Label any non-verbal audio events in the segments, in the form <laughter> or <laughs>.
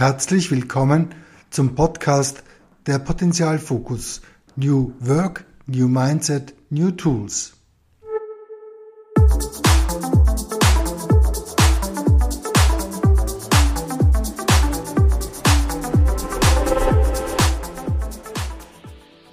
Herzlich willkommen zum Podcast der Potenzialfokus New Work, New Mindset, New Tools.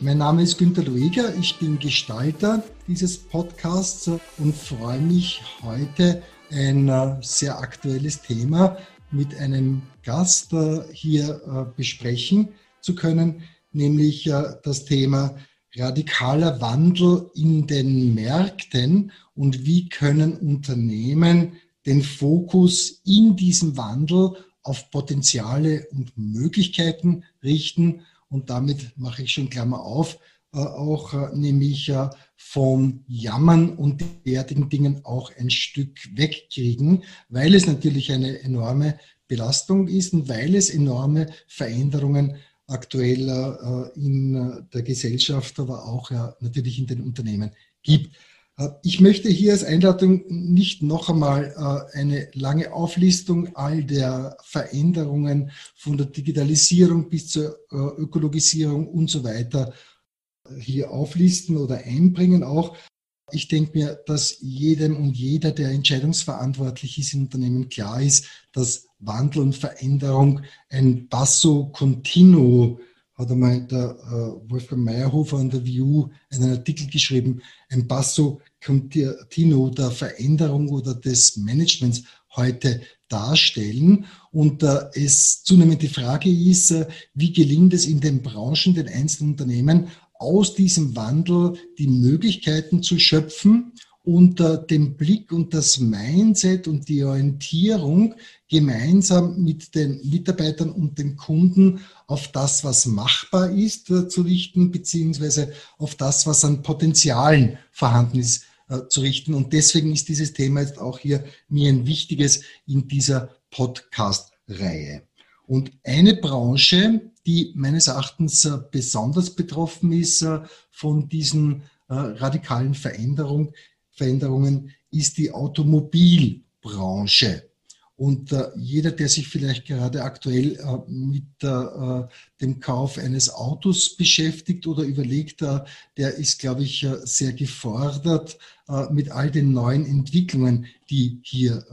Mein Name ist Günter Lueger, ich bin Gestalter dieses Podcasts und freue mich heute ein äh, sehr aktuelles Thema mit einem Gast äh, hier äh, besprechen zu können, nämlich das Thema radikaler Wandel in den Märkten und wie können Unternehmen den Fokus in diesem Wandel auf Potenziale und Möglichkeiten richten. Und damit mache ich schon Klammer auf, äh, auch äh, nämlich äh, vom Jammern und derartigen Dingen auch ein Stück wegkriegen, weil es natürlich eine enorme Belastung ist und weil es enorme Veränderungen aktuell in der Gesellschaft, aber auch natürlich in den Unternehmen gibt. Äh, ich möchte hier als Einladung nicht noch einmal äh, eine lange Auflistung all der Veränderungen von der Digitalisierung bis zur äh, Ökologisierung und so weiter hier auflisten oder einbringen auch. Ich denke mir, dass jedem und jeder, der entscheidungsverantwortlich ist im Unternehmen, klar ist, dass Wandel und Veränderung ein Basso Continuo hat einmal der Wolfgang Meyerhofer an der VU einen Artikel geschrieben, ein Basso Continuo der Veränderung oder des Managements heute darstellen. Und äh, es zunehmend die Frage ist, äh, wie gelingt es in den Branchen, den einzelnen Unternehmen, aus diesem Wandel die Möglichkeiten zu schöpfen und äh, den Blick und das Mindset und die Orientierung gemeinsam mit den Mitarbeitern und den Kunden auf das, was machbar ist, äh, zu richten, beziehungsweise auf das, was an Potenzialen vorhanden ist, äh, zu richten. Und deswegen ist dieses Thema jetzt auch hier mir ein wichtiges in dieser Podcast-Reihe. Und eine Branche, die meines Erachtens äh, besonders betroffen ist äh, von diesen radikalen Veränderung, Veränderungen, ist die Automobilbranche. Und äh, jeder, der sich vielleicht gerade aktuell äh, mit äh, dem Kauf eines Autos beschäftigt oder überlegt, der ist, glaube ich, sehr gefordert mit all den neuen Entwicklungen, die hier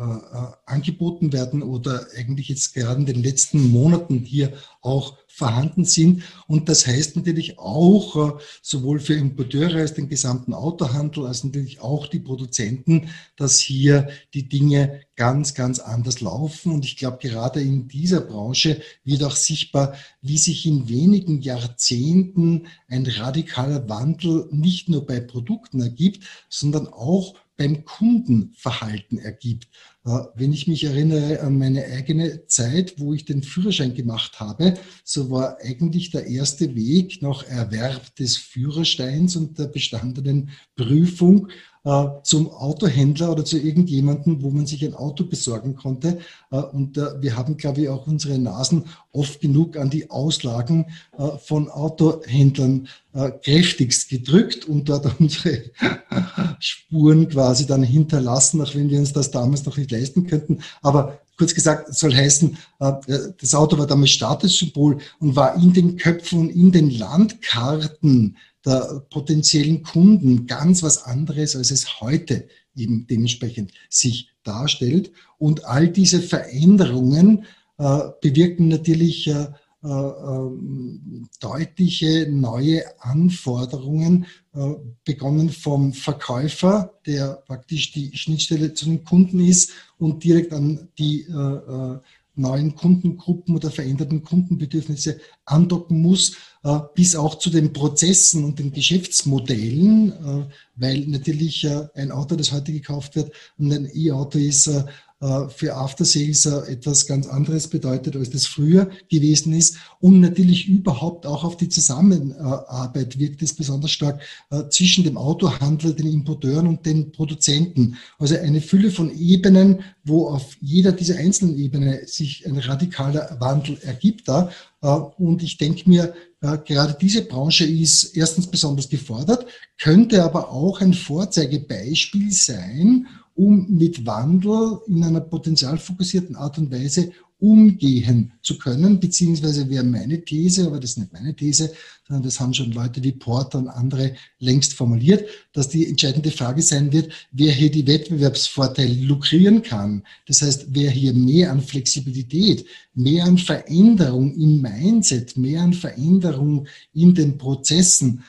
angeboten werden oder eigentlich jetzt gerade in den letzten Monaten hier auch vorhanden sind. Und das heißt natürlich auch, sowohl für Importeure als den gesamten Autohandel, als natürlich auch die Produzenten, dass hier die Dinge ganz, ganz anders laufen. Und ich glaube, gerade in dieser Branche wird auch sichtbar, wie sich sich in wenigen Jahrzehnten ein radikaler Wandel nicht nur bei Produkten ergibt, sondern auch beim Kundenverhalten ergibt. Äh, wenn ich mich erinnere an meine eigene Zeit, wo ich den Führerschein gemacht habe, so war eigentlich der erste Weg nach Erwerb des Führersteins und der bestandenen Prüfung äh, zum Autohändler oder zu irgendjemandem, wo man sich ein Auto besorgen konnte. Äh, und äh, wir haben, glaube ich, auch unsere Nasen oft genug an die Auslagen äh, von Autohändlern äh, kräftigst gedrückt und dort <laughs> unsere Spuren quasi dann hinterlassen, auch wenn wir uns das damals noch nicht leisten könnten. Aber kurz gesagt, soll heißen, äh, das Auto war damals Statussymbol und war in den Köpfen und in den Landkarten der potenziellen Kunden ganz was anderes, als es heute eben dementsprechend sich darstellt. Und all diese Veränderungen äh, bewirken natürlich äh, äh, ähm, deutliche neue Anforderungen, äh, begonnen vom Verkäufer, der praktisch die Schnittstelle zu den Kunden ist und direkt an die äh, neuen Kundengruppen oder veränderten Kundenbedürfnisse andocken muss, äh, bis auch zu den Prozessen und den Geschäftsmodellen, äh, weil natürlich äh, ein Auto, das heute gekauft wird, und ein E-Auto ist für After Sales äh, etwas ganz anderes bedeutet, als das früher gewesen ist. Und natürlich überhaupt auch auf die Zusammenarbeit wirkt es besonders stark äh, zwischen dem Autohandel, den Importeuren und den Produzenten. Also eine Fülle von Ebenen, wo auf jeder dieser einzelnen Ebenen sich ein radikaler Wandel ergibt da. Und ich denke mir, gerade diese Branche ist erstens besonders gefordert, könnte aber auch ein Vorzeigebeispiel sein, um mit Wandel in einer potenzialfokussierten Art und Weise umgehen zu können, beziehungsweise wäre meine These, aber das ist nicht meine These, sondern das haben schon Leute wie Porter und andere längst formuliert, dass die entscheidende Frage sein wird, wer hier die Wettbewerbsvorteile lukrieren kann. Das heißt, wer hier mehr an Flexibilität, mehr an Veränderung im Mindset, mehr an Veränderung in den Prozessen,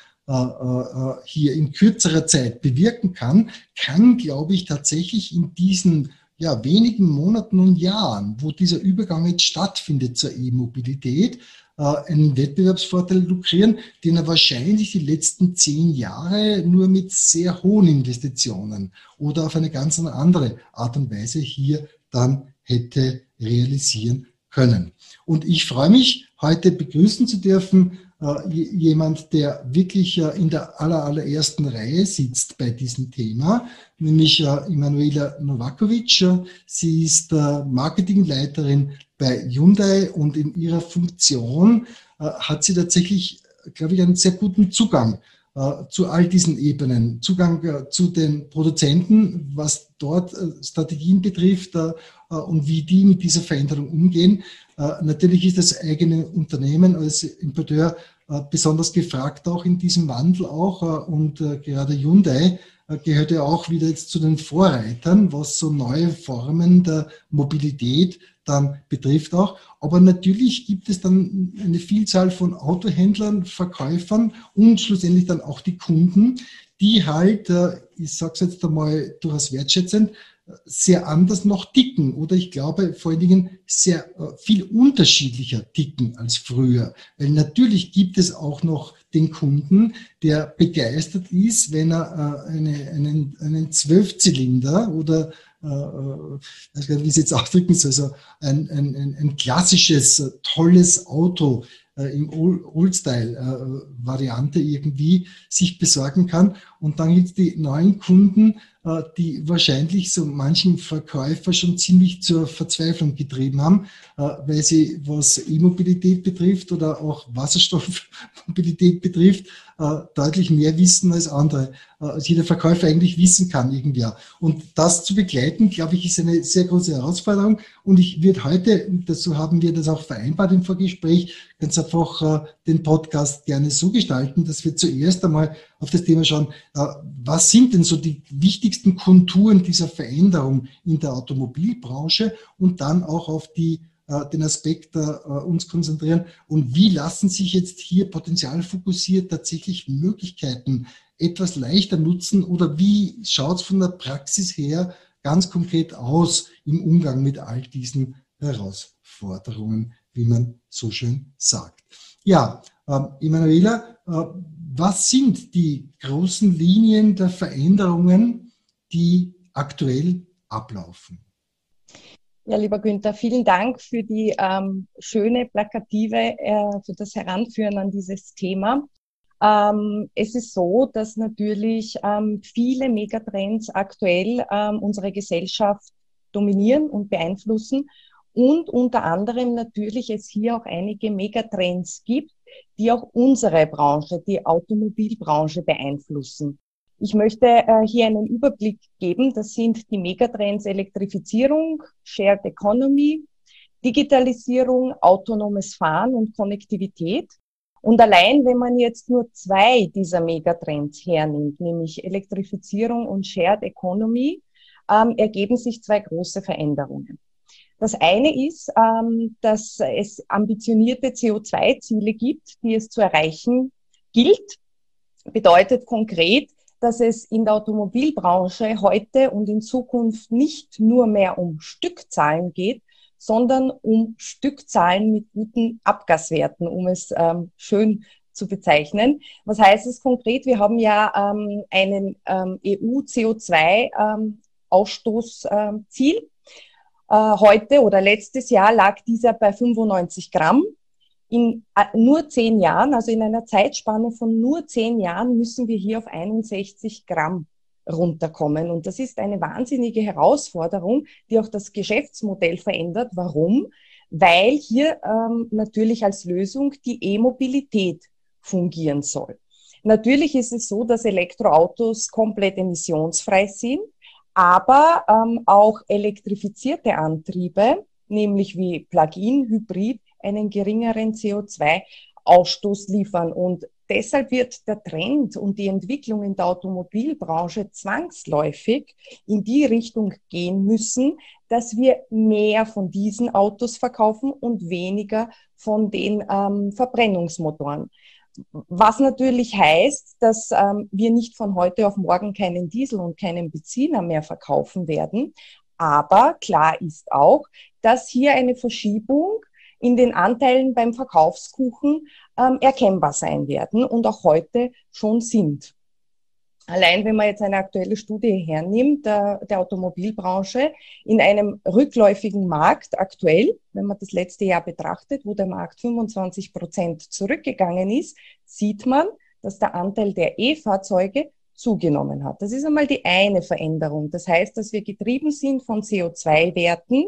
hier in kürzerer Zeit bewirken kann, kann, glaube ich, tatsächlich in diesen ja, wenigen Monaten und Jahren, wo dieser Übergang jetzt stattfindet zur E-Mobilität, äh, einen Wettbewerbsvorteil lukrieren, den er wahrscheinlich die letzten zehn Jahre nur mit sehr hohen Investitionen oder auf eine ganz andere Art und Weise hier dann hätte realisieren können. Und ich freue mich, heute begrüßen zu dürfen äh, jemand, der wirklich äh, in der aller, allerersten Reihe sitzt bei diesem Thema, nämlich äh, Emanuela Novakovic. Sie ist Marketingleiterin bei Hyundai und in ihrer Funktion hat sie tatsächlich, glaube ich, einen sehr guten Zugang zu all diesen Ebenen. Zugang zu den Produzenten, was dort Strategien betrifft und wie die mit dieser Veränderung umgehen. Natürlich ist das eigene Unternehmen als Importeur äh, besonders gefragt auch in diesem Wandel auch äh, und äh, gerade Hyundai gehört ja auch wieder jetzt zu den Vorreitern, was so neue Formen der Mobilität dann betrifft auch. Aber natürlich gibt es dann eine Vielzahl von Autohändlern, Verkäufern und schlussendlich dann auch die Kunden, die halt, ich sage es jetzt einmal durchaus wertschätzend, sehr anders noch ticken oder ich glaube vor allen Dingen sehr äh, viel unterschiedlicher ticken als früher. Weil natürlich gibt es auch noch den Kunden, der begeistert ist, wenn er äh, eine, einen, einen Zwölfzylinder oder äh, ich weiß wie es jetzt ausdrücken soll, also ein, ein, ein klassisches, tolles Auto im Old-Style-Variante irgendwie sich besorgen kann. Und dann gibt es die neuen Kunden, die wahrscheinlich so manchen Verkäufer schon ziemlich zur Verzweiflung getrieben haben, äh, weil sie, was E-Mobilität betrifft oder auch Wasserstoffmobilität betrifft, äh, deutlich mehr wissen als andere, als jeder Verkäufer eigentlich wissen kann irgendwie. Und das zu begleiten, glaube ich, ist eine sehr große Herausforderung. Und ich würde heute, dazu haben wir das auch vereinbart im Vorgespräch, ganz einfach den Podcast gerne so gestalten, dass wir zuerst einmal auf das Thema schauen, was sind denn so die wichtigsten Konturen dieser Veränderung in der Automobilbranche und dann auch auf die äh, den Aspekt äh, uns konzentrieren und wie lassen sich jetzt hier potenzialfokussiert tatsächlich Möglichkeiten etwas leichter nutzen oder wie schaut es von der Praxis her ganz konkret aus im Umgang mit all diesen Herausforderungen, wie man so schön sagt. Ja, äh, Emanuela, äh, was sind die großen Linien der Veränderungen, die aktuell ablaufen? Ja, lieber Günther, vielen Dank für die ähm, schöne Plakative, äh, für das Heranführen an dieses Thema. Ähm, es ist so, dass natürlich ähm, viele Megatrends aktuell ähm, unsere Gesellschaft dominieren und beeinflussen und unter anderem natürlich es hier auch einige Megatrends gibt, die auch unsere Branche, die Automobilbranche beeinflussen. Ich möchte äh, hier einen Überblick geben. Das sind die Megatrends Elektrifizierung, Shared Economy, Digitalisierung, autonomes Fahren und Konnektivität. Und allein, wenn man jetzt nur zwei dieser Megatrends hernimmt, nämlich Elektrifizierung und Shared Economy, ähm, ergeben sich zwei große Veränderungen. Das eine ist, ähm, dass es ambitionierte CO2-Ziele gibt, die es zu erreichen gilt. Bedeutet konkret, dass es in der Automobilbranche heute und in Zukunft nicht nur mehr um Stückzahlen geht, sondern um Stückzahlen mit guten Abgaswerten, um es ähm, schön zu bezeichnen. Was heißt es konkret? Wir haben ja ähm, einen ähm, EU-CO2-Ausstoßziel. Ähm, äh, heute oder letztes Jahr lag dieser bei 95 Gramm in äh, nur zehn Jahren, also in einer Zeitspanne von nur zehn Jahren, müssen wir hier auf 61 Gramm runterkommen. Und das ist eine wahnsinnige Herausforderung, die auch das Geschäftsmodell verändert. Warum? Weil hier ähm, natürlich als Lösung die E-Mobilität fungieren soll. Natürlich ist es so, dass Elektroautos komplett emissionsfrei sind, aber ähm, auch elektrifizierte Antriebe nämlich wie Plug-in, Hybrid, einen geringeren CO2-Ausstoß liefern. Und deshalb wird der Trend und die Entwicklung in der Automobilbranche zwangsläufig in die Richtung gehen müssen, dass wir mehr von diesen Autos verkaufen und weniger von den ähm, Verbrennungsmotoren. Was natürlich heißt, dass ähm, wir nicht von heute auf morgen keinen Diesel und keinen Benziner mehr verkaufen werden. Aber klar ist auch, dass hier eine Verschiebung in den Anteilen beim Verkaufskuchen ähm, erkennbar sein werden und auch heute schon sind. Allein wenn man jetzt eine aktuelle Studie hernimmt der, der Automobilbranche in einem rückläufigen Markt aktuell, wenn man das letzte Jahr betrachtet, wo der Markt 25 Prozent zurückgegangen ist, sieht man, dass der Anteil der E-Fahrzeuge zugenommen hat. Das ist einmal die eine Veränderung. Das heißt, dass wir getrieben sind von CO2-Werten,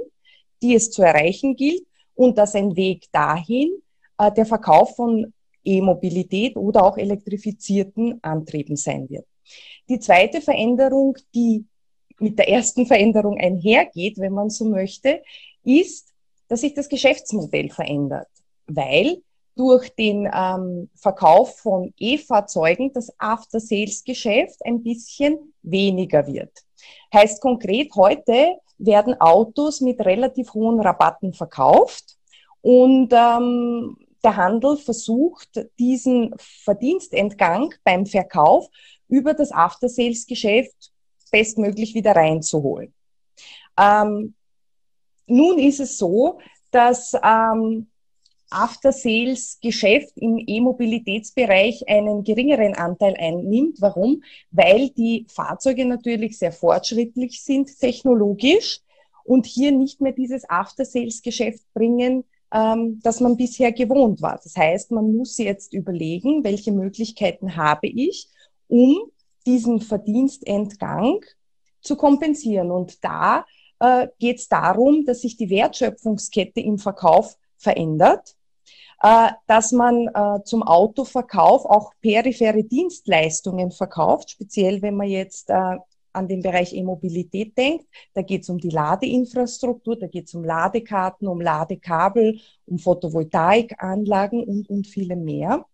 die es zu erreichen gilt und dass ein Weg dahin äh, der Verkauf von E-Mobilität oder auch elektrifizierten Antrieben sein wird. Die zweite Veränderung, die mit der ersten Veränderung einhergeht, wenn man so möchte, ist, dass sich das Geschäftsmodell verändert, weil durch den ähm, Verkauf von E-Fahrzeugen das After-Sales-Geschäft ein bisschen weniger wird. Heißt konkret, heute werden Autos mit relativ hohen Rabatten verkauft und ähm, der Handel versucht, diesen Verdienstentgang beim Verkauf über das After-Sales-Geschäft bestmöglich wieder reinzuholen. Ähm, nun ist es so, dass ähm, After-Sales-Geschäft im E-Mobilitätsbereich einen geringeren Anteil einnimmt. Warum? Weil die Fahrzeuge natürlich sehr fortschrittlich sind technologisch und hier nicht mehr dieses After-Sales-Geschäft bringen, ähm, das man bisher gewohnt war. Das heißt, man muss jetzt überlegen, welche Möglichkeiten habe ich, um diesen Verdienstentgang zu kompensieren. Und da äh, geht es darum, dass sich die Wertschöpfungskette im Verkauf verändert, dass man äh, zum Autoverkauf auch periphere Dienstleistungen verkauft, speziell wenn man jetzt äh, an den Bereich E-Mobilität denkt. Da geht es um die Ladeinfrastruktur, da geht es um Ladekarten, um Ladekabel, um Photovoltaikanlagen und, und viele mehr.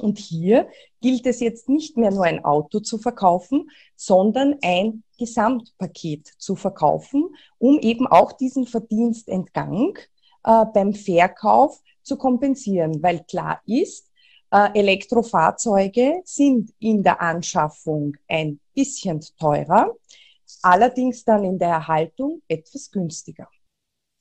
Und hier gilt es jetzt nicht mehr nur ein Auto zu verkaufen, sondern ein Gesamtpaket zu verkaufen, um eben auch diesen Verdienstentgang äh, beim Verkauf zu kompensieren, weil klar ist, äh, Elektrofahrzeuge sind in der Anschaffung ein bisschen teurer, allerdings dann in der Erhaltung etwas günstiger.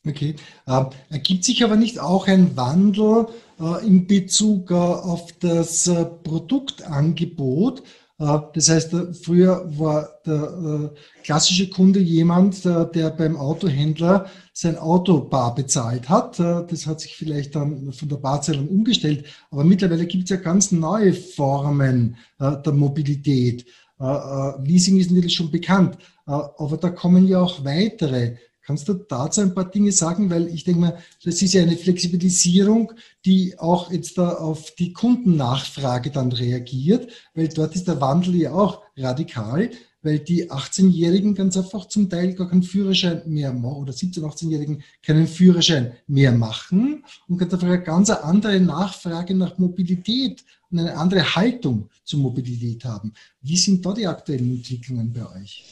Okay. Äh, ergibt sich aber nicht auch ein Wandel äh, in Bezug äh, auf das äh, Produktangebot? Äh, das heißt, äh, früher war der klassische Kunde jemand, der beim Autohändler sein Auto bar bezahlt hat. Das hat sich vielleicht dann von der Barzahlung umgestellt. Aber mittlerweile gibt es ja ganz neue Formen der Mobilität. Leasing ist natürlich schon bekannt, aber da kommen ja auch weitere. Kannst du dazu ein paar Dinge sagen? Weil ich denke mal, das ist ja eine Flexibilisierung, die auch jetzt da auf die Kundennachfrage dann reagiert, weil dort ist der Wandel ja auch radikal, weil die 18-Jährigen ganz einfach zum Teil gar keinen Führerschein mehr machen oder 17-, 18-Jährigen keinen Führerschein mehr machen und ganz einfach eine ganz andere Nachfrage nach Mobilität und eine andere Haltung zur Mobilität haben. Wie sind da die aktuellen Entwicklungen bei euch?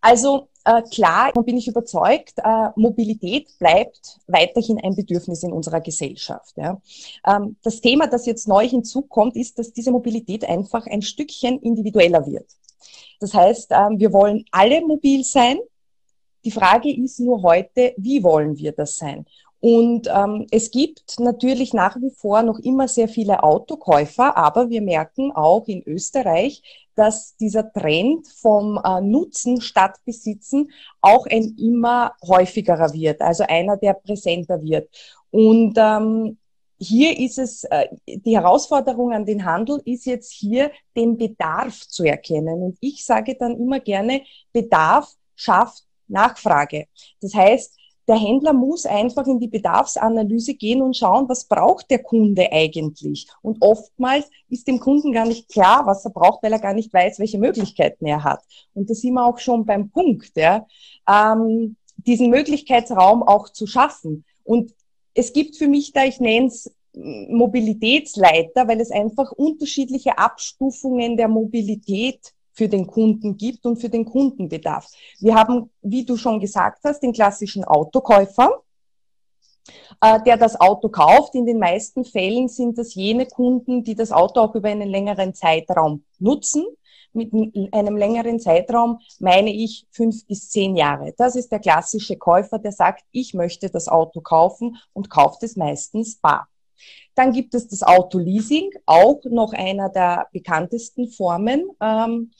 Also äh, klar bin ich überzeugt, äh, Mobilität bleibt weiterhin ein Bedürfnis in unserer Gesellschaft. Ja. Ähm, das Thema, das jetzt neu hinzukommt, ist, dass diese Mobilität einfach ein Stückchen individueller wird. Das heißt, ähm, wir wollen alle mobil sein. Die Frage ist nur heute, wie wollen wir das sein? Und ähm, es gibt natürlich nach wie vor noch immer sehr viele Autokäufer, aber wir merken auch in Österreich, dass dieser Trend vom äh, Nutzen statt Besitzen auch ein immer häufigerer wird, also einer, der präsenter wird. Und ähm, hier ist es, äh, die Herausforderung an den Handel ist jetzt hier, den Bedarf zu erkennen. Und ich sage dann immer gerne, Bedarf schafft Nachfrage. Das heißt, der Händler muss einfach in die Bedarfsanalyse gehen und schauen, was braucht der Kunde eigentlich. Und oftmals ist dem Kunden gar nicht klar, was er braucht, weil er gar nicht weiß, welche Möglichkeiten er hat. Und da sind wir auch schon beim Punkt. Ja. Ähm, diesen Möglichkeitsraum auch zu schaffen. Und es gibt für mich da, ich nenne es Mobilitätsleiter, weil es einfach unterschiedliche Abstufungen der Mobilität für den Kunden gibt und für den Kundenbedarf. Wir haben, wie du schon gesagt hast, den klassischen Autokäufer, äh, der das Auto kauft. In den meisten Fällen sind das jene Kunden, die das Auto auch über einen längeren Zeitraum nutzen. Mit einem längeren Zeitraum meine ich fünf bis zehn Jahre. Das ist der klassische Käufer, der sagt, ich möchte das Auto kaufen und kauft es meistens bar. Dann gibt es das Autoleasing, auch noch einer der bekanntesten Formen. Ähm,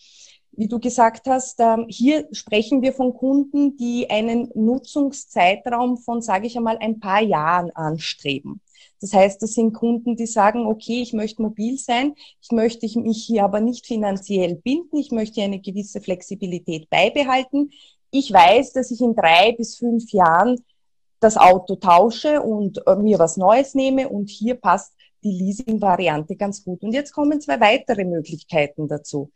wie du gesagt hast, ähm, hier sprechen wir von Kunden, die einen Nutzungszeitraum von, sage ich einmal, ein paar Jahren anstreben. Das heißt, das sind Kunden, die sagen, okay, ich möchte mobil sein, ich möchte mich hier aber nicht finanziell binden, ich möchte eine gewisse Flexibilität beibehalten. Ich weiß, dass ich in drei bis fünf Jahren das Auto tausche und äh, mir was Neues nehme und hier passt die Leasing-Variante ganz gut. Und jetzt kommen zwei weitere Möglichkeiten dazu.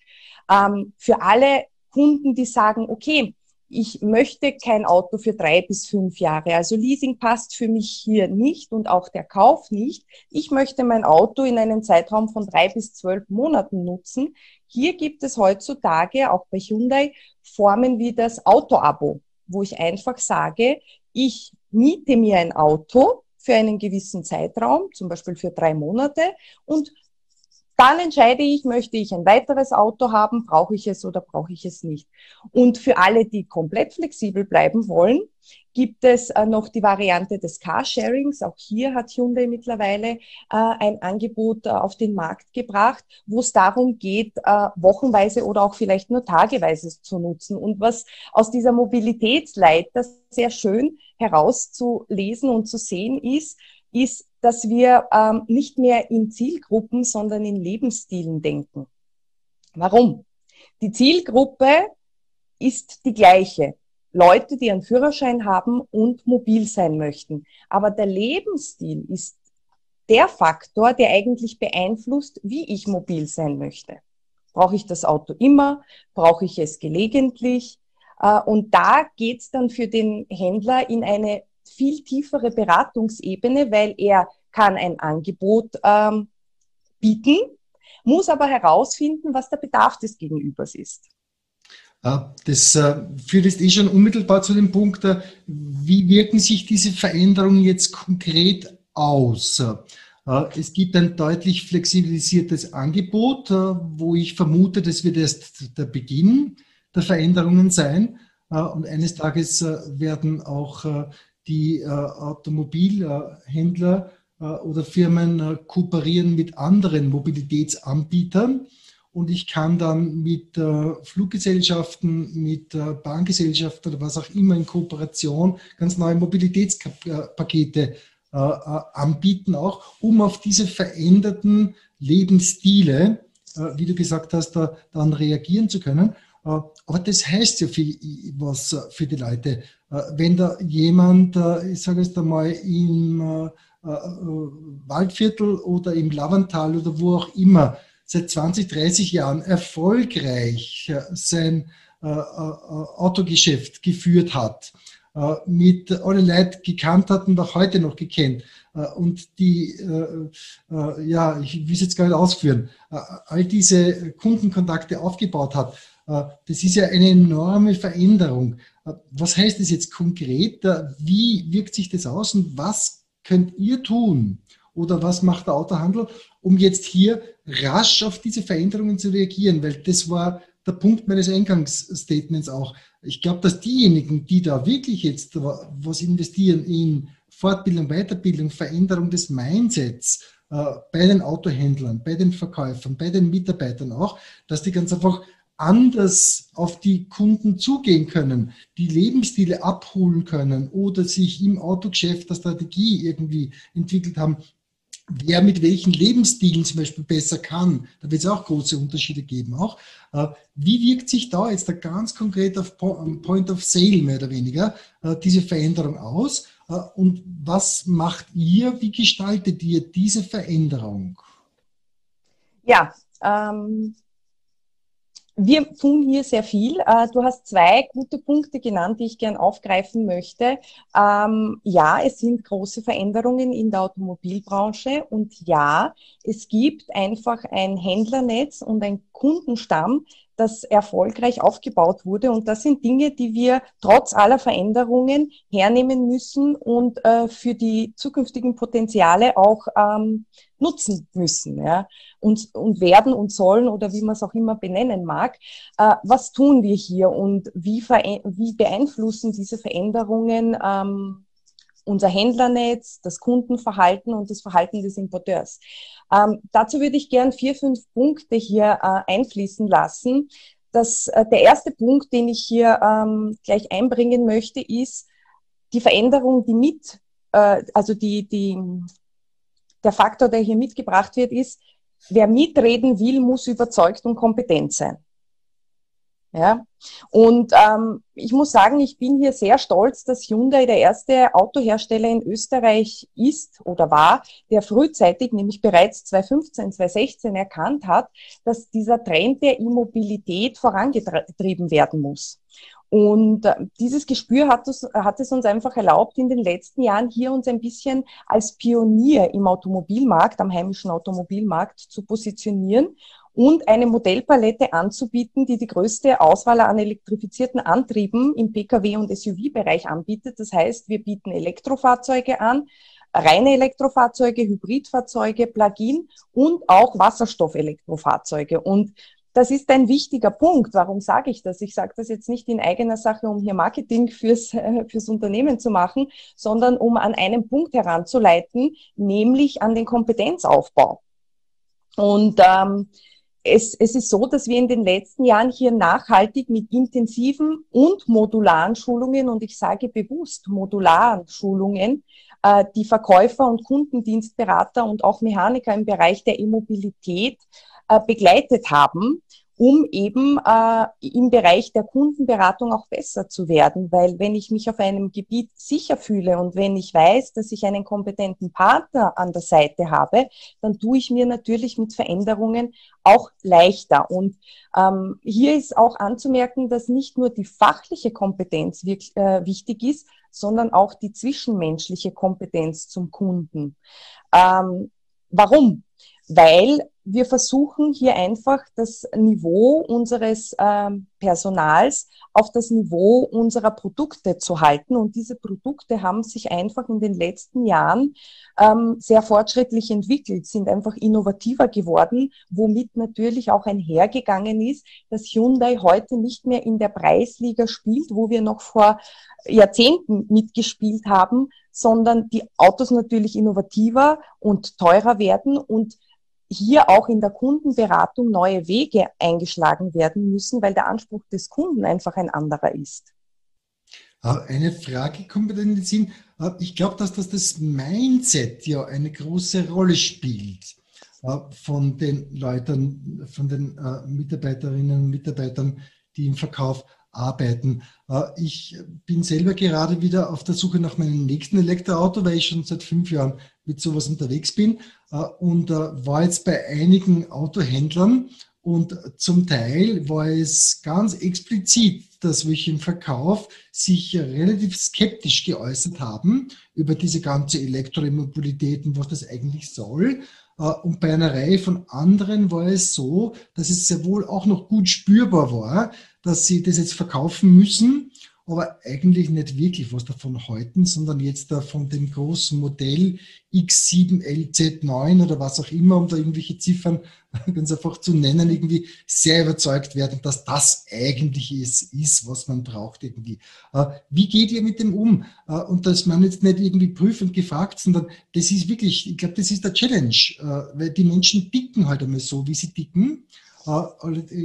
Ähm, für alle Kunden, die sagen, okay, ich möchte kein Auto für drei bis fünf Jahre. Also Leasing passt für mich hier nicht und auch der Kauf nicht. Ich möchte mein Auto in einem Zeitraum von drei bis zwölf Monaten nutzen. Hier gibt es heutzutage auch bei Hyundai Formen wie das Auto-Abo, wo ich einfach sage, ich miete mir ein Auto für einen gewissen Zeitraum, zum Beispiel für drei Monate und dann entscheide ich, möchte ich ein weiteres Auto haben, brauche ich es oder brauche ich es nicht. Und für alle, die komplett flexibel bleiben wollen, gibt es äh, noch die Variante des Carsharings. Auch hier hat Hyundai mittlerweile äh, ein Angebot äh, auf den Markt gebracht, wo es darum geht, wochenweise oder auch vielleicht nur tageweise zu nutzen. Und was aus dieser Mobilitätsleiter sehr schön herauszulesen und zu sehen ist, ist, dass wir ähm, nicht mehr in Zielgruppen, sondern in Lebensstilen denken. Warum? Die Zielgruppe ist die gleiche. Leute, die einen Führerschein haben und mobil sein möchten. Aber der Lebensstil ist der Faktor, der eigentlich beeinflusst, wie ich mobil sein möchte. Brauche ich das Auto immer? Brauche ich es gelegentlich? Äh, und da geht's dann für den Händler in eine viel tiefere Beratungsebene, weil er kann ein Angebot ähm, bieten, muss aber herausfinden, was der Bedarf des Gegenübers ist. Das äh, führt jetzt eh schon unmittelbar zu dem Punkt, äh, wie wirken sich diese Veränderungen jetzt konkret aus? Äh, es gibt ein deutlich flexibilisiertes Angebot, wo ich vermute, das wird erst der Beginn der Veränderungen sein. Und eines Tages werden auch die Automobilhändler oder Firmen kooperieren mit anderen Mobilitätsanbietern und ich kann dann mit äh, Fluggesellschaften, mit äh, Bahngesellschaften oder was auch immer in Kooperation ganz neue Mobilitätspakete äh, äh, anbieten, auch um auf diese veränderten Lebensstile, äh, wie du gesagt hast, da, dann reagieren zu können. Äh, aber das heißt ja viel, was für die Leute. Wenn da jemand, ich sage es einmal, im Waldviertel oder im Lavantal oder wo auch immer seit 20, 30 Jahren erfolgreich äh, sein äh, äh, Autogeschäft geführt hat, mit alle Leute gekannt hat und auch heute noch gekannt und die, ja, ich will es jetzt gar nicht ausführen, all diese Kundenkontakte aufgebaut hat, das ist ja eine enorme Veränderung. Was heißt das jetzt konkret? Wie wirkt sich das aus und was könnt ihr tun? Oder was macht der Autohandel, um jetzt hier rasch auf diese Veränderungen zu reagieren, weil das war der Punkt meines Eingangsstatements auch. Ich glaube, dass diejenigen, die da wirklich jetzt was investieren in Fortbildung, Weiterbildung, Veränderung des Mindsets äh, bei den Autohändlern, bei den Verkäufern, bei den Mitarbeitern auch, dass die ganz einfach anders auf die Kunden zugehen können, die Lebensstile abholen können oder sich im Autogeschäft der Strategie irgendwie entwickelt haben, wer mit welchen Lebensstilen zum Beispiel besser kann. Da wird es auch große Unterschiede geben. Auch äh, wie wirkt sich da jetzt da ganz konkret auf Point of Sale mehr oder weniger äh, diese Veränderung aus? Äh, und was macht ihr? Wie gestaltet ihr diese Veränderung? Ja, ähm, wir tun hier sehr viel. Äh, du hast zwei gute Punkte genannt, die ich gern aufgreifen möchte. Ähm, ja, es sind große Veränderungen in der Automobilbranche und ja, es gibt einfach ein Händlernetz und ein Kundenstamm, das erfolgreich aufgebaut wurde. Und das sind Dinge, die wir trotz aller Veränderungen hernehmen müssen und äh, für die zukünftigen Potenziale auch ähm, nutzen müssen ja, und, und werden und sollen oder wie man es auch immer benennen mag. Äh, was tun wir hier und wie, wie beeinflussen diese Veränderungen ähm, unser Händlernetz, das Kundenverhalten und das Verhalten des Importeurs. Ähm, dazu würde ich gern vier, fünf Punkte hier äh, einfließen lassen. Das, äh, der erste Punkt, den ich hier ähm, gleich einbringen möchte, ist die Veränderung, die mit, äh, also die, die, der Faktor, der hier mitgebracht wird, ist, wer mitreden will, muss überzeugt und kompetent sein. Ja? Und ähm, ich muss sagen, ich bin hier sehr stolz, dass Hyundai der erste Autohersteller in Österreich ist oder war, der frühzeitig, nämlich bereits 2015, 2016 erkannt hat, dass dieser Trend der Immobilität vorangetrieben werden muss. Und äh, dieses Gespür hat es, hat es uns einfach erlaubt, in den letzten Jahren hier uns ein bisschen als Pionier im Automobilmarkt, am heimischen Automobilmarkt zu positionieren und eine Modellpalette anzubieten, die die größte Auswahl an elektrifizierten Antrieben im Pkw- und SUV-Bereich anbietet. Das heißt, wir bieten Elektrofahrzeuge an, reine Elektrofahrzeuge, Hybridfahrzeuge, Plug-in und auch Wasserstoffelektrofahrzeuge. Und das ist ein wichtiger Punkt. Warum sage ich das? Ich sage das jetzt nicht in eigener Sache, um hier Marketing fürs, <laughs> fürs Unternehmen zu machen, sondern um an einem Punkt heranzuleiten, nämlich an den Kompetenzaufbau. Und ähm, es, es ist so, dass wir in den letzten Jahren hier nachhaltig mit intensiven und modularen Schulungen, und ich sage bewusst modularen Schulungen, äh, die Verkäufer und Kundendienstberater und auch Mechaniker im Bereich der E-Mobilität äh, begleitet haben um eben äh, im Bereich der Kundenberatung auch besser zu werden. Weil wenn ich mich auf einem Gebiet sicher fühle und wenn ich weiß, dass ich einen kompetenten Partner an der Seite habe, dann tue ich mir natürlich mit Veränderungen auch leichter. Und ähm, hier ist auch anzumerken, dass nicht nur die fachliche Kompetenz wirklich, äh, wichtig ist, sondern auch die zwischenmenschliche Kompetenz zum Kunden. Ähm, warum? Weil wir versuchen hier einfach das Niveau unseres ähm, Personals auf das Niveau unserer Produkte zu halten. Und diese Produkte haben sich einfach in den letzten Jahren ähm, sehr fortschrittlich entwickelt, sind einfach innovativer geworden, womit natürlich auch einhergegangen ist, dass Hyundai heute nicht mehr in der Preisliga spielt, wo wir noch vor Jahrzehnten mitgespielt haben, sondern die Autos natürlich innovativer und teurer werden und hier auch in der Kundenberatung neue Wege eingeschlagen werden müssen, weil der Anspruch des Kunden einfach ein anderer ist. Äh, eine Frage kommt mir in den Sinn. Äh, ich glaube, dass das, das Mindset ja eine große Rolle spielt äh, von den Leuten, von den Mitarbeiterinnen und Mitarbeitern, die im Verkauf arbeiten. Ich bin selber gerade wieder auf der Suche nach meinem nächsten Elektroauto, weil ich schon seit fünf Jahren mit sowas unterwegs bin äh, und äh, war jetzt bei einigen Autohändlern und zum Teil war es ganz explizit, dass welche im Verkauf sich relativ skeptisch geäußert haben über diese ganze Elektromobilität und was das eigentlich soll. Äh, und bei einer Reihe von anderen war es so, dass es sehr wohl auch noch gut spürbar war, dass sie das jetzt verkaufen müssen aber eigentlich nicht wirklich was davon halten, sondern jetzt da von dem großen Modell X7, LZ9 oder was auch immer, um da irgendwelche Ziffern <laughs> ganz einfach zu nennen, irgendwie sehr überzeugt werden, dass das eigentlich ist, ist was man braucht irgendwie. Äh, wie geht ihr mit dem um? Äh, und dass man jetzt nicht irgendwie prüfend gefragt, sondern das ist wirklich, ich glaube, das ist der Challenge, äh, weil die Menschen ticken halt einmal so, wie sie ticken,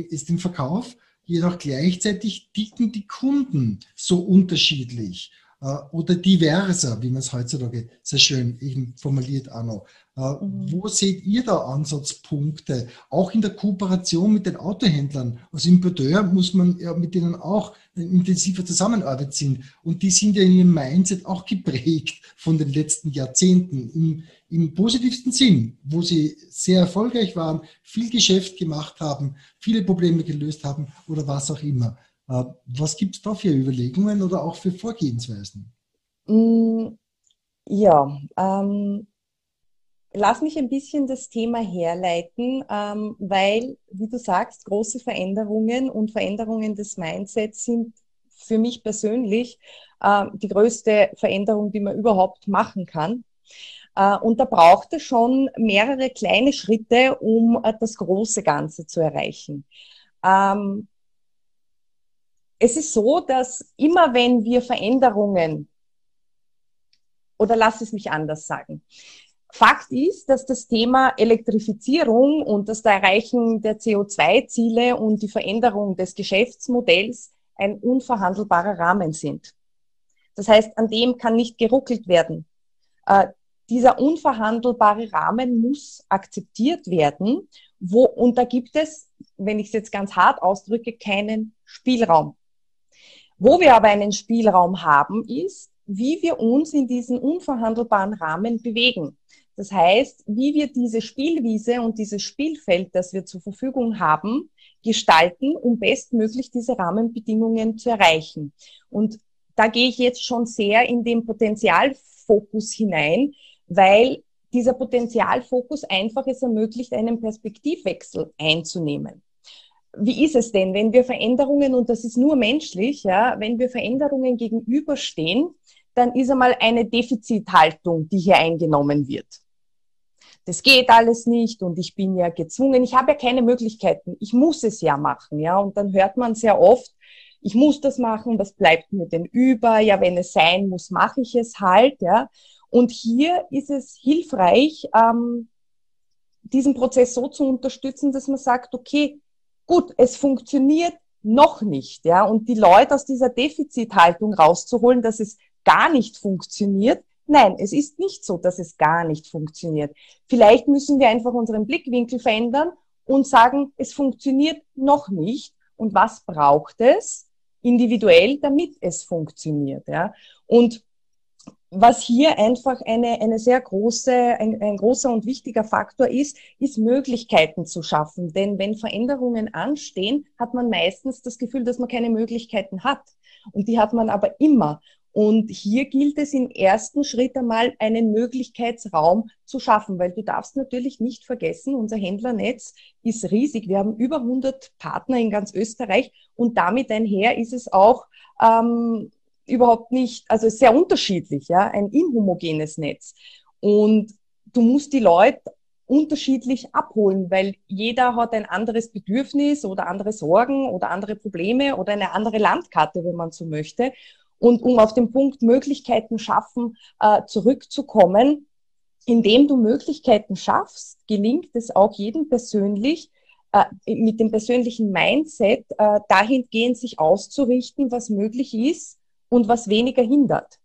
ist im Verkauf jedoch gleichzeitig ticken die Kunden so unterschiedlich. Äh, oder diverser, wie man es heutzutage sehr schön eben formuliert auch noch. Äh, mhm. Wo seht ihr da Ansatzpunkte? Auch in der Kooperation mit den Autohändlern. Als Importeur muss man ja mit denen auch in intensiver Zusammenarbeit sind. Und die sind ja in ihrem Mindset auch geprägt von den letzten Jahrzehnten im, im positivsten Sinn, wo sie sehr erfolgreich waren, viel Geschäft gemacht haben, viele Probleme gelöst haben oder was auch immer. Äh, was gibt es da für Überlegungen oder auch für Vorgehensweisen? Mm, ja, ähm, lass mich ein bisschen das Thema herleiten, ähm, weil, wie du sagst, große Veränderungen und Veränderungen des Mindsets sind für mich persönlich äh, die größte Veränderung, die man überhaupt machen kann. Äh, und da braucht es schon mehrere kleine Schritte, um äh, das große Ganze zu erreichen. Ähm, es ist so, dass immer wenn wir Veränderungen, oder lass es mich anders sagen, Fakt ist, dass das Thema Elektrifizierung und das Erreichen der CO2-Ziele und die Veränderung des Geschäftsmodells ein unverhandelbarer Rahmen sind. Das heißt, an dem kann nicht geruckelt werden. Äh, dieser unverhandelbare Rahmen muss akzeptiert werden, wo, und da gibt es, wenn ich es jetzt ganz hart ausdrücke, keinen Spielraum. Wo wir aber einen Spielraum haben, ist, wie wir uns in diesen unverhandelbaren Rahmen bewegen. Das heißt, wie wir diese Spielwiese und dieses Spielfeld, das wir zur Verfügung haben, gestalten, um bestmöglich diese Rahmenbedingungen zu erreichen. Und da gehe ich jetzt schon sehr in den Potenzialfokus hinein, weil dieser Potenzialfokus einfach es ermöglicht, einen Perspektivwechsel einzunehmen. Wie ist es denn, wenn wir Veränderungen, und das ist nur menschlich, ja, wenn wir Veränderungen gegenüberstehen, dann ist einmal eine Defizithaltung, die hier eingenommen wird. Das geht alles nicht und ich bin ja gezwungen, ich habe ja keine Möglichkeiten, ich muss es ja machen, ja, und dann hört man sehr oft, ich muss das machen, was bleibt mir denn über, ja, wenn es sein muss, mache ich es halt, ja. Und hier ist es hilfreich, ähm, diesen Prozess so zu unterstützen, dass man sagt, okay, gut, es funktioniert noch nicht, ja, und die Leute aus dieser Defizithaltung rauszuholen, dass es gar nicht funktioniert. Nein, es ist nicht so, dass es gar nicht funktioniert. Vielleicht müssen wir einfach unseren Blickwinkel verändern und sagen, es funktioniert noch nicht. Und was braucht es individuell, damit es funktioniert? Ja? Und was hier einfach eine, eine sehr große, ein, ein großer und wichtiger Faktor ist, ist Möglichkeiten zu schaffen. Denn wenn Veränderungen anstehen, hat man meistens das Gefühl, dass man keine Möglichkeiten hat. Und die hat man aber immer. Und hier gilt es im ersten Schritt einmal einen Möglichkeitsraum zu schaffen, weil du darfst natürlich nicht vergessen, unser Händlernetz ist riesig. Wir haben über 100 Partner in ganz Österreich und damit einher ist es auch ähm, überhaupt nicht, also sehr unterschiedlich, ja, ein inhomogenes Netz. Und du musst die Leute unterschiedlich abholen, weil jeder hat ein anderes Bedürfnis oder andere Sorgen oder andere Probleme oder eine andere Landkarte, wenn man so möchte. Und um auf den Punkt Möglichkeiten schaffen äh, zurückzukommen, indem du Möglichkeiten schaffst, gelingt es auch jedem persönlich, äh, mit dem persönlichen Mindset äh, dahingehend sich auszurichten, was möglich ist und was weniger hindert.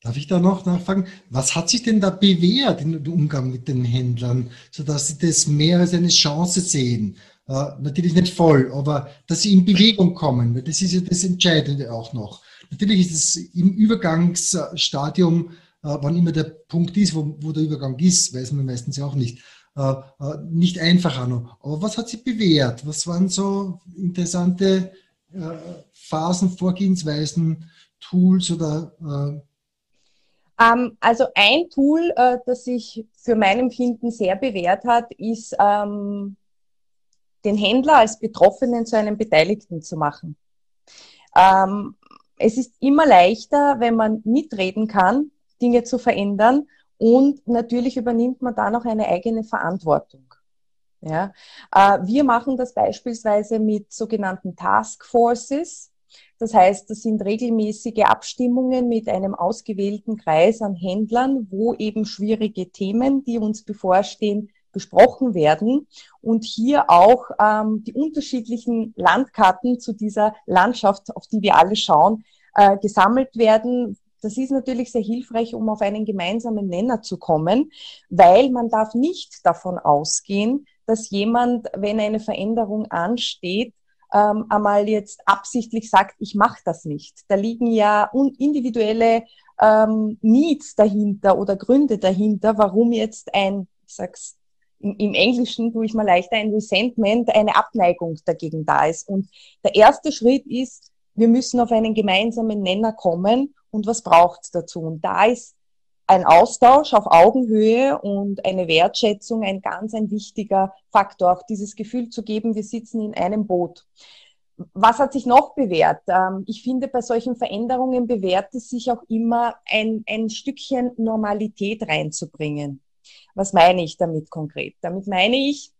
Darf ich da noch nachfragen, was hat sich denn da bewährt im Umgang mit den Händlern, sodass sie das mehr als eine Chance sehen? Äh, natürlich nicht voll, aber dass sie in Bewegung kommen, das ist ja das Entscheidende auch noch. Natürlich ist es im Übergangsstadium, äh, wann immer der Punkt ist, wo, wo der Übergang ist, weiß man meistens ja auch nicht, äh, äh, nicht einfach noch. Aber was hat sich bewährt? Was waren so interessante äh, Phasen, Vorgehensweisen, Tools oder äh, ähm, also ein Tool, äh, das sich für mein Empfinden sehr bewährt hat, ist ähm, den Händler als Betroffenen zu einem Beteiligten zu machen. Ähm, es ist immer leichter, wenn man mitreden kann, Dinge zu verändern und natürlich übernimmt man da noch eine eigene Verantwortung. Ja, äh, wir machen das beispielsweise mit sogenannten Task Forces. Das heißt, das sind regelmäßige Abstimmungen mit einem ausgewählten Kreis an Händlern, wo eben schwierige Themen, die uns bevorstehen, besprochen werden. Und hier auch ähm, die unterschiedlichen Landkarten zu dieser Landschaft, auf die wir alle schauen, äh, gesammelt werden, Das ist natürlich sehr hilfreich, um auf einen gemeinsamen Nenner zu kommen, weil man darf nicht davon ausgehen, dass jemand, wenn eine Veränderung ansteht, ähm, einmal jetzt absichtlich sagt, ich mache das nicht. Da liegen ja individuelle ähm, Needs dahinter oder Gründe dahinter, warum jetzt ein, ich sag's im, Englischen tue ich mal leichter, ein Resentment, eine Abneigung dagegen da ist. Und der erste Schritt ist, wir müssen auf einen gemeinsamen Nenner kommen und was braucht's dazu? Und da ist ein Austausch auf Augenhöhe und eine Wertschätzung ein ganz ein wichtiger Faktor, auch dieses Gefühl zu geben, wir sitzen in einem Boot. Was hat sich noch bewährt? Ähm, ich finde, bei solchen Veränderungen bewährt es sich auch immer, ein, ein Stückchen Normalität reinzubringen. Was meine ich damit konkret? Damit meine ich,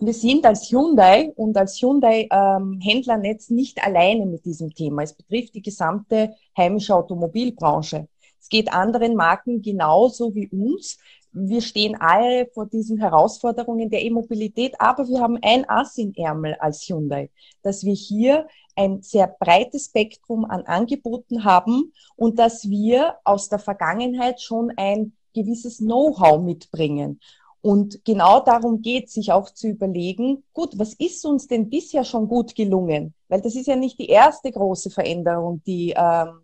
wir sind als Hyundai und als Hyundai-Händlernetz ähm, nicht alleine mit diesem Thema. Es betrifft die gesamte heimische Automobilbranche. Es geht anderen Marken genauso wie uns. Wir stehen alle vor diesen Herausforderungen der E-Mobilität, aber wir haben ein Ass in Ärmel als Hyundai, dass wir hier ein sehr breites Spektrum an Angeboten haben und dass wir aus der Vergangenheit schon ein gewisses Know-how mitbringen. Und genau darum geht, sich auch zu überlegen, gut, was ist uns denn bisher schon gut gelungen? Weil das ist ja nicht die erste große Veränderung, die ähm,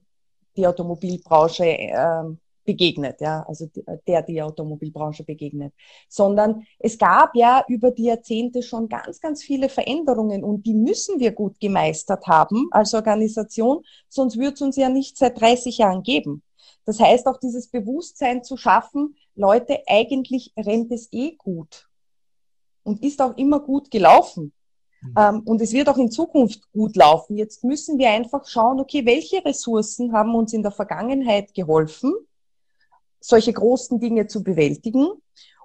die Automobilbranche ähm, begegnet, ja, also der die Automobilbranche begegnet, sondern es gab ja über die Jahrzehnte schon ganz, ganz viele Veränderungen und die müssen wir gut gemeistert haben als Organisation, sonst würde es uns ja nicht seit 30 Jahren geben. Das heißt auch dieses Bewusstsein zu schaffen, Leute, eigentlich rennt es eh gut und ist auch immer gut gelaufen. Mhm. Ähm, und es wird auch in Zukunft gut laufen. Jetzt müssen wir einfach schauen, okay, welche Ressourcen haben uns in der Vergangenheit geholfen, solche großen Dinge zu bewältigen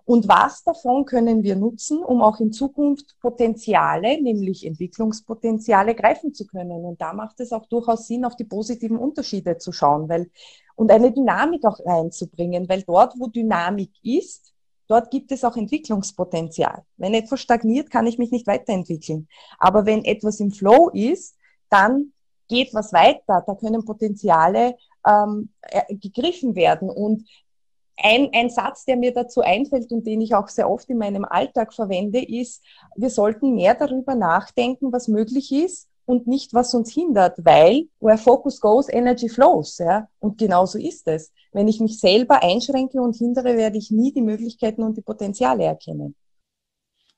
und was davon können wir nutzen, um auch in Zukunft Potenziale, nämlich Entwicklungspotenziale, greifen zu können. Und da macht es auch durchaus Sinn, auf die positiven Unterschiede zu schauen weil, und eine Dynamik auch reinzubringen, weil dort, wo Dynamik ist, Dort gibt es auch Entwicklungspotenzial. Wenn etwas stagniert, kann ich mich nicht weiterentwickeln. Aber wenn etwas im Flow ist, dann geht was weiter. Da können Potenziale ähm, gegriffen werden. Und ein, ein Satz, der mir dazu einfällt und den ich auch sehr oft in meinem Alltag verwende, ist, wir sollten mehr darüber nachdenken, was möglich ist und nicht, was uns hindert, weil where focus goes, energy flows. Ja? Und genauso ist es. Wenn ich mich selber einschränke und hindere, werde ich nie die Möglichkeiten und die Potenziale erkennen.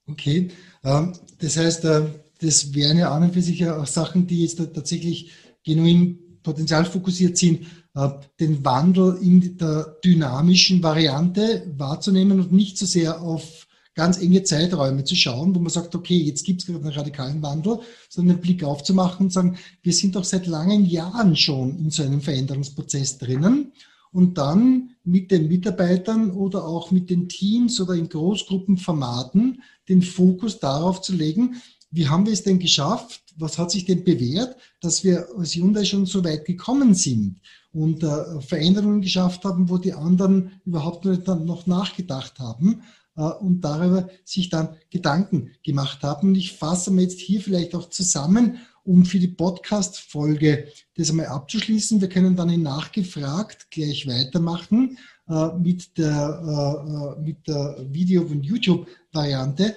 Okay, ähm, das heißt, äh, das wären ja an und für sich auch Sachen, die jetzt tatsächlich genuin potenzialfokussiert sind, äh, den Wandel in der dynamischen Variante wahrzunehmen und nicht so sehr auf ganz enge Zeiträume zu schauen, wo man sagt, okay, jetzt gibt es gerade einen radikalen Wandel, sondern einen Blick aufzumachen und sagen, wir sind doch seit langen Jahren schon in so einem Veränderungsprozess drinnen und dann mit den Mitarbeitern oder auch mit den Teams oder in Großgruppenformaten den Fokus darauf zu legen, wie haben wir es denn geschafft? Was hat sich denn bewährt, dass wir als Hyundai schon so weit gekommen sind und äh, Veränderungen geschafft haben, wo die anderen überhaupt nicht dann noch nachgedacht haben? Äh, und darüber sich dann Gedanken gemacht haben. Und ich fasse mir jetzt hier vielleicht auch zusammen, um für die Podcast-Folge das einmal abzuschließen. Wir können dann in Nachgefragt gleich weitermachen äh, mit der, äh, mit der Video- und YouTube-Variante.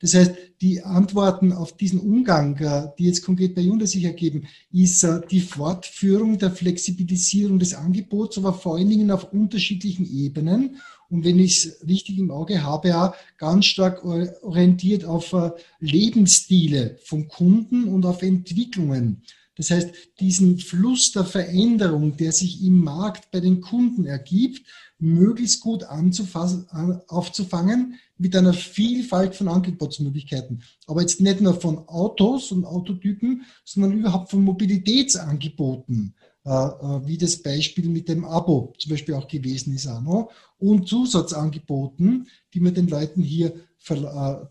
Das heißt, die Antworten auf diesen Umgang, die jetzt konkret bei Hyundai sich ergeben, ist die Fortführung der Flexibilisierung des Angebots, aber vor allen Dingen auf unterschiedlichen Ebenen und wenn ich es richtig im Auge habe, auch ganz stark orientiert auf äh, Lebensstile vom Kunden und auf Entwicklungen. Das heißt, diesen Fluss der Veränderung, der sich im Markt bei den Kunden ergibt, möglichst gut aufzufangen mit einer Vielfalt von Angebotsmöglichkeiten. Aber jetzt nicht nur von Autos und Autotypen, sondern überhaupt von Mobilitätsangeboten. Äh, äh, wie das Beispiel mit dem Abo zum Beispiel auch gewesen ist, auch noch, und Zusatzangeboten, die man den Leuten hier äh,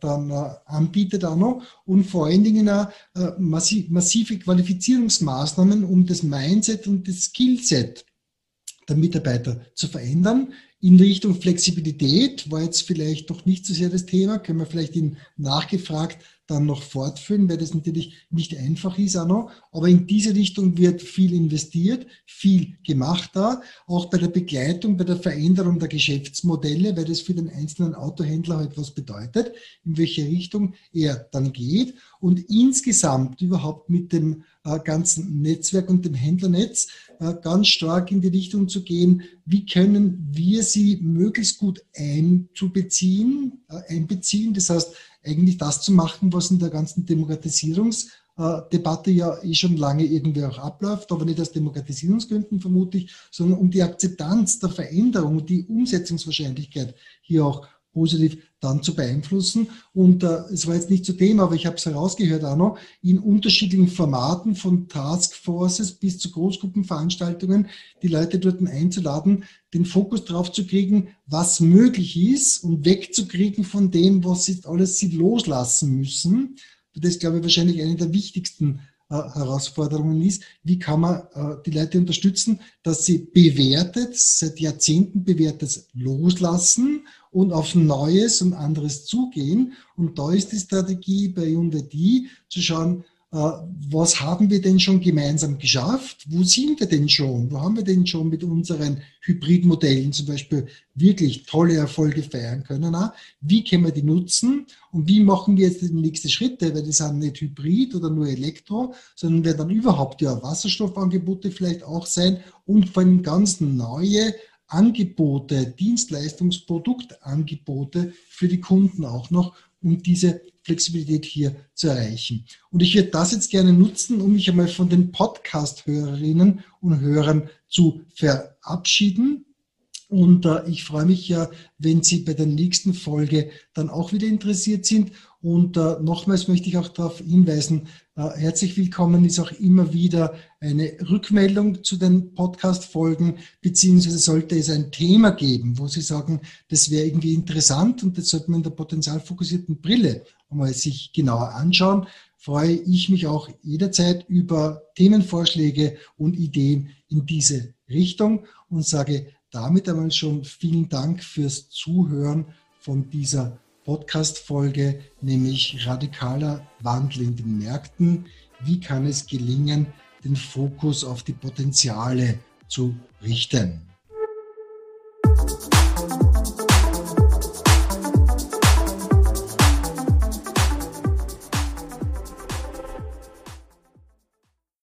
dann anbietet auch noch und vor allen Dingen auch massive Qualifizierungsmaßnahmen, um das Mindset und das Skillset der Mitarbeiter zu verändern. In Richtung Flexibilität war jetzt vielleicht noch nicht so sehr das Thema, können wir vielleicht in nachgefragt dann noch fortführen, weil das natürlich nicht einfach ist auch noch. Aber in diese Richtung wird viel investiert, viel gemacht da, auch bei der Begleitung, bei der Veränderung der Geschäftsmodelle, weil das für den einzelnen Autohändler halt was bedeutet, in welche Richtung er dann geht und insgesamt überhaupt mit dem äh, ganzen Netzwerk und dem Händlernetz äh, ganz stark in die Richtung zu gehen, wie können wir sie möglichst gut einzubeziehen, äh, einbeziehen. Das heißt, eigentlich das zu machen, was in der ganzen Demokratisierungsdebatte ja eh schon lange irgendwie auch abläuft, aber nicht aus Demokratisierungsgründen vermutlich, sondern um die Akzeptanz der Veränderung, die Umsetzungswahrscheinlichkeit hier auch positiv dann zu beeinflussen. Und äh, es war jetzt nicht zu Thema, aber ich habe es herausgehört noch, in unterschiedlichen Formaten von Taskforces bis zu Großgruppenveranstaltungen, die Leute dort einzuladen, den Fokus drauf zu kriegen, was möglich ist und wegzukriegen von dem, was sie alles sie loslassen müssen. Das ist, glaube ich, wahrscheinlich eine der wichtigsten äh, Herausforderungen ist, wie kann man äh, die Leute unterstützen, dass sie bewertet, seit Jahrzehnten bewährtes loslassen und auf Neues und anderes zugehen. Und da ist die Strategie bei UNWD zu schauen, äh, was haben wir denn schon gemeinsam geschafft? Wo sind wir denn schon? Wo haben wir denn schon mit unseren Hybridmodellen zum Beispiel wirklich tolle Erfolge feiern können? Wie können wir die nutzen? Und wie machen wir jetzt die nächsten Schritte? Weil die sind nicht Hybrid oder nur Elektro, sondern werden dann überhaupt ja Wasserstoffangebote vielleicht auch sein und vor allem ganz neue Angebote, Dienstleistungsprodukangebote für die Kunden auch noch, um diese Flexibilität hier zu erreichen. Und ich würde das jetzt gerne nutzen, um mich einmal von den Podcast-Hörerinnen und Hörern zu verabschieden. Und äh, ich freue mich ja, wenn Sie bei der nächsten Folge dann auch wieder interessiert sind. Und äh, nochmals möchte ich auch darauf hinweisen, herzlich willkommen ist auch immer wieder eine Rückmeldung zu den Podcast-Folgen, beziehungsweise sollte es ein Thema geben, wo Sie sagen, das wäre irgendwie interessant und das sollte man in der potenzialfokussierten Brille einmal sich genauer anschauen, freue ich mich auch jederzeit über Themenvorschläge und Ideen in diese Richtung und sage damit einmal schon vielen Dank fürs Zuhören von dieser Podcast-Folge, nämlich radikaler Wandel in den Märkten. Wie kann es gelingen, den Fokus auf die Potenziale zu richten?